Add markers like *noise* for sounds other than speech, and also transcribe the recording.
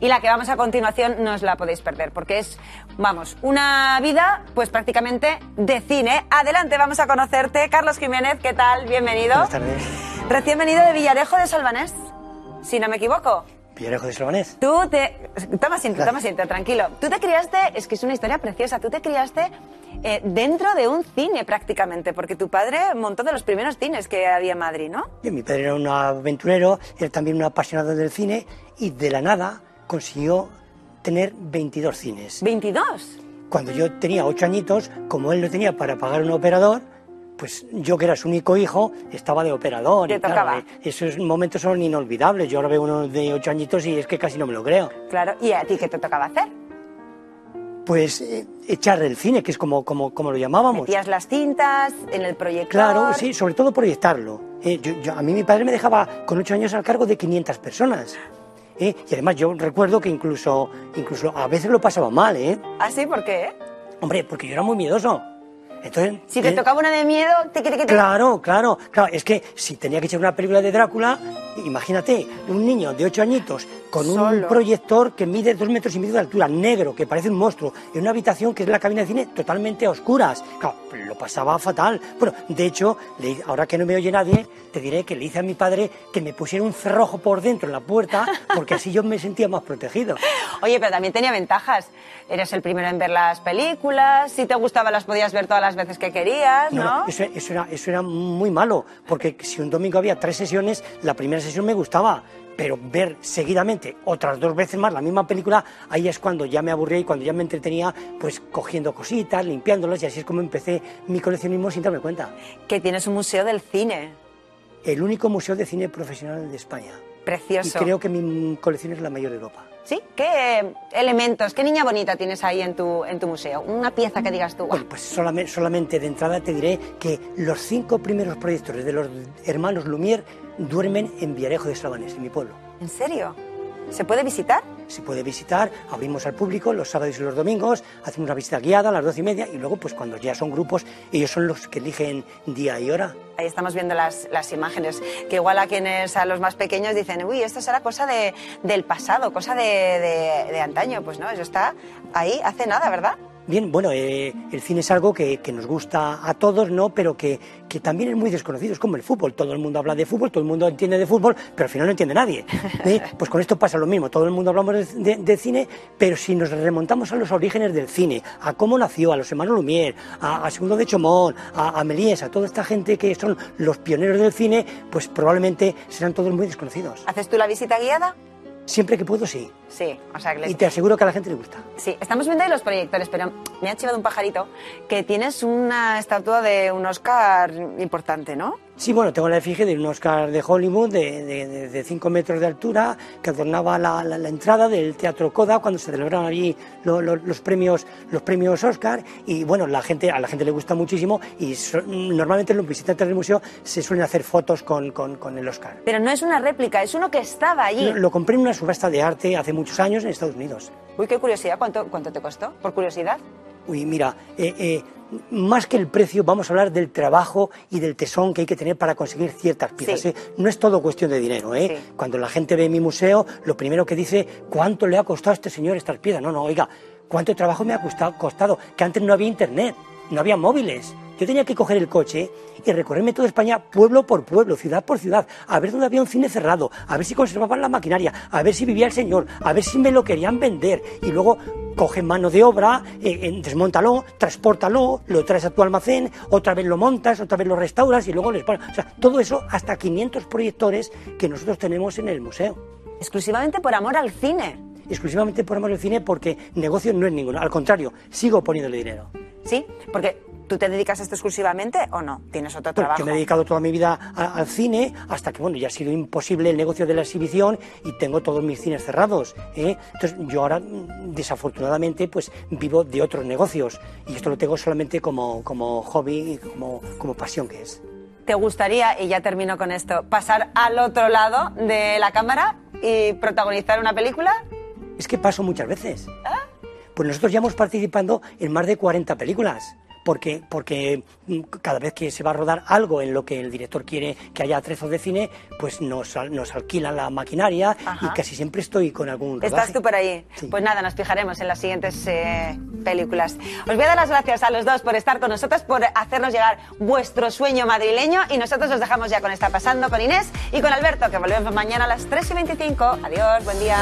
y la que vamos a continuación no os la podéis perder porque es, vamos, una vida pues prácticamente de cine. Adelante, vamos a conocerte. Carlos Jiménez, ¿qué tal? Bienvenido. Buenas tardes. Recién venido de Villarejo de Salvanés, si no me equivoco. Villarejo de Salvanés. Tú te... Toma asiento, toma asiento, tranquilo. Tú te criaste, es que es una historia preciosa, tú te criaste eh, dentro de un cine prácticamente, porque tu padre montó de los primeros cines que había en Madrid, ¿no? Y mi padre era un aventurero, era también un apasionado del cine y de la nada consiguió tener 22 cines. ¿22? Cuando yo tenía 8 añitos, como él no tenía para pagar un operador, pues yo que era su único hijo, estaba de operador. Te y claro, tocaba. eh, esos momentos son inolvidables. Yo ahora veo uno de 8 añitos y es que casi no me lo creo. Claro, ¿y a ti qué te tocaba hacer? Pues eh, echar el cine, que es como, como, como lo llamábamos. Metías las cintas en el proyector. Claro, sí, sobre todo proyectarlo. Eh, yo- yo- a mí mi padre me dejaba con ocho años al cargo de 500 personas. ¿Eh? Y además yo recuerdo que incluso, incluso a veces lo pasaba mal, ¿eh? ¿Ah, sí? ¿Por qué? Hombre, porque yo era muy miedoso. Entonces, Si te eh, tocaba una de miedo, te quiere que te... Claro, claro, claro. Es que si tenía que echar una película de Drácula, imagínate, un niño de ocho añitos con un Solo. proyector que mide dos metros y medio de altura, negro, que parece un monstruo, en una habitación que es la cabina de cine totalmente a oscuras. Claro, lo pasaba fatal. Bueno, de hecho, le- ahora que no me oye nadie, te diré que le hice a mi padre que me pusiera un cerrojo por dentro en la puerta, porque así yo me sentía más protegido. *laughs* Oye, pero también tenía ventajas. Eres el primero en ver las películas, si te gustaba las podías ver todas las veces que querías, ¿no? No, no, eso, eso era, eso era muy malo, porque si un domingo había tres sesiones, la primera sesión me gustaba, pero ver seguidamente otras dos veces más la misma película, ahí es cuando ya me aburría y cuando ya me entretenía, pues cogiendo cositas, limpiándolas, y así es como empecé mi coleccionismo sin darme cuenta. Que tienes un museo del cine. El único museo de cine profesional de España. Y creo que mi colección es la mayor de Europa. ¿Sí? ¿Qué elementos, qué niña bonita tienes ahí en tu, en tu museo? Una pieza que digas tú. Bueno, pues solamente, solamente de entrada te diré que los cinco primeros proyectores de los hermanos Lumière duermen en Villarejo de Salvanés, en mi pueblo. ¿En serio? ¿Se puede visitar? Se puede visitar, abrimos al público los sábados y los domingos, hacemos una visita guiada a las doce y media y luego, pues cuando ya son grupos, ellos son los que eligen día y hora. Ahí estamos viendo las, las imágenes, que igual a quienes, a los más pequeños dicen, uy, esto será cosa de, del pasado, cosa de, de- de antaño. Pues no, eso está ahí hace nada, ¿verdad? Bien, bueno, eh, el cine es algo que, que nos gusta a todos, ¿no? Pero que, que también es muy desconocido, es como el fútbol. Todo el mundo habla de fútbol, todo el mundo entiende de fútbol, pero al final no entiende nadie. ¿eh? *laughs* Pues con esto pasa lo mismo, todo el mundo hablamos de, de- de cine, pero si nos remontamos a los orígenes del cine, a cómo nació, a los hermanos Lumière, a, a Segundo de Chomón, a, a Méliès, a toda esta gente que son los pioneros del cine, pues probablemente serán todos muy desconocidos. ¿Haces tú la visita guiada? Siempre que puedo, sí. Sí, o sea que les- Y te aseguro que a la gente le gusta. Sí, estamos viendo ahí los proyectores, pero me ha chivado un pajarito que tienes una estatua de un Oscar importante, ¿no? Sí, bueno, tengo la efigie de un Oscar de Hollywood de 5 metros de altura que adornaba la, la- la entrada del Teatro Coda cuando se celebraron allí lo- lo- los premios los premios Oscar y bueno, la gente a la gente le gusta muchísimo y so- normalmente los visitantes del museo se suelen hacer fotos con, con- con el Oscar. Pero no es una réplica, es uno que estaba allí. Lo, lo compré en una subasta de arte hace muchos años en Estados Unidos. Uy, qué curiosidad, ¿cuánto, cuánto te costó? Por curiosidad. Uy, mira, eh, eh, más que el precio, vamos a hablar del trabajo y del tesón que hay que tener para conseguir ciertas piezas. Sí. ¿eh? No es todo cuestión de dinero. ¿eh? Sí. Cuando la gente ve mi museo, lo primero que dice, ¿cuánto le ha costado a este señor estas piezas? No, no, oiga, ¿cuánto trabajo me ha costado, costado? Que antes no había internet, no había móviles. Yo tenía que coger el coche y recorrerme toda España, pueblo por pueblo, ciudad por ciudad, a ver dónde había un cine cerrado, a ver si conservaban la maquinaria, a ver si vivía el señor, a ver si me lo querían vender. Y luego coge mano de obra, eh, desmontalo, transpórtalo, lo traes a tu almacén, otra vez lo montas, otra vez lo restauras y luego les pones. O sea, todo eso hasta 500 proyectores que nosotros tenemos en el museo. Exclusivamente por amor al cine. Exclusivamente por amor al cine porque negocio no es ninguno. Al contrario, sigo poniéndole dinero. ¿Sí? Porque tú te dedicas a esto exclusivamente o no? ¿Tienes otro trabajo? yo me he dedicado toda mi vida al cine hasta que bueno ya ha sido imposible el negocio de la exhibición y tengo todos mis cines cerrados. ¿eh? Entonces yo ahora mm, desafortunadamente pues vivo de otros negocios y esto lo tengo solamente como, como hobby y como, como pasión que es. ¿Te gustaría, y ya termino con esto, pasar al otro lado de la cámara y protagonizar una película? Es que paso muchas veces. Pues nosotros ya hemos participado en más de 40 películas. Porque, porque mm, cada vez que se va a rodar algo en lo que el director quiere que haya trezos de cine, pues nos, nos alquilan la maquinaria Ajá. y casi siempre estoy con algún Estás rodaje. tú por ahí. Sí. Pues nada, nos fijaremos en las siguientes eh, películas. Os voy a dar las gracias a los dos por estar con nosotros, por hacernos llegar vuestro sueño madrileño y nosotros os dejamos ya con Está Pasando con Inés y con Alberto, que volvemos mañana a las 3 y 25. Adiós, buen día.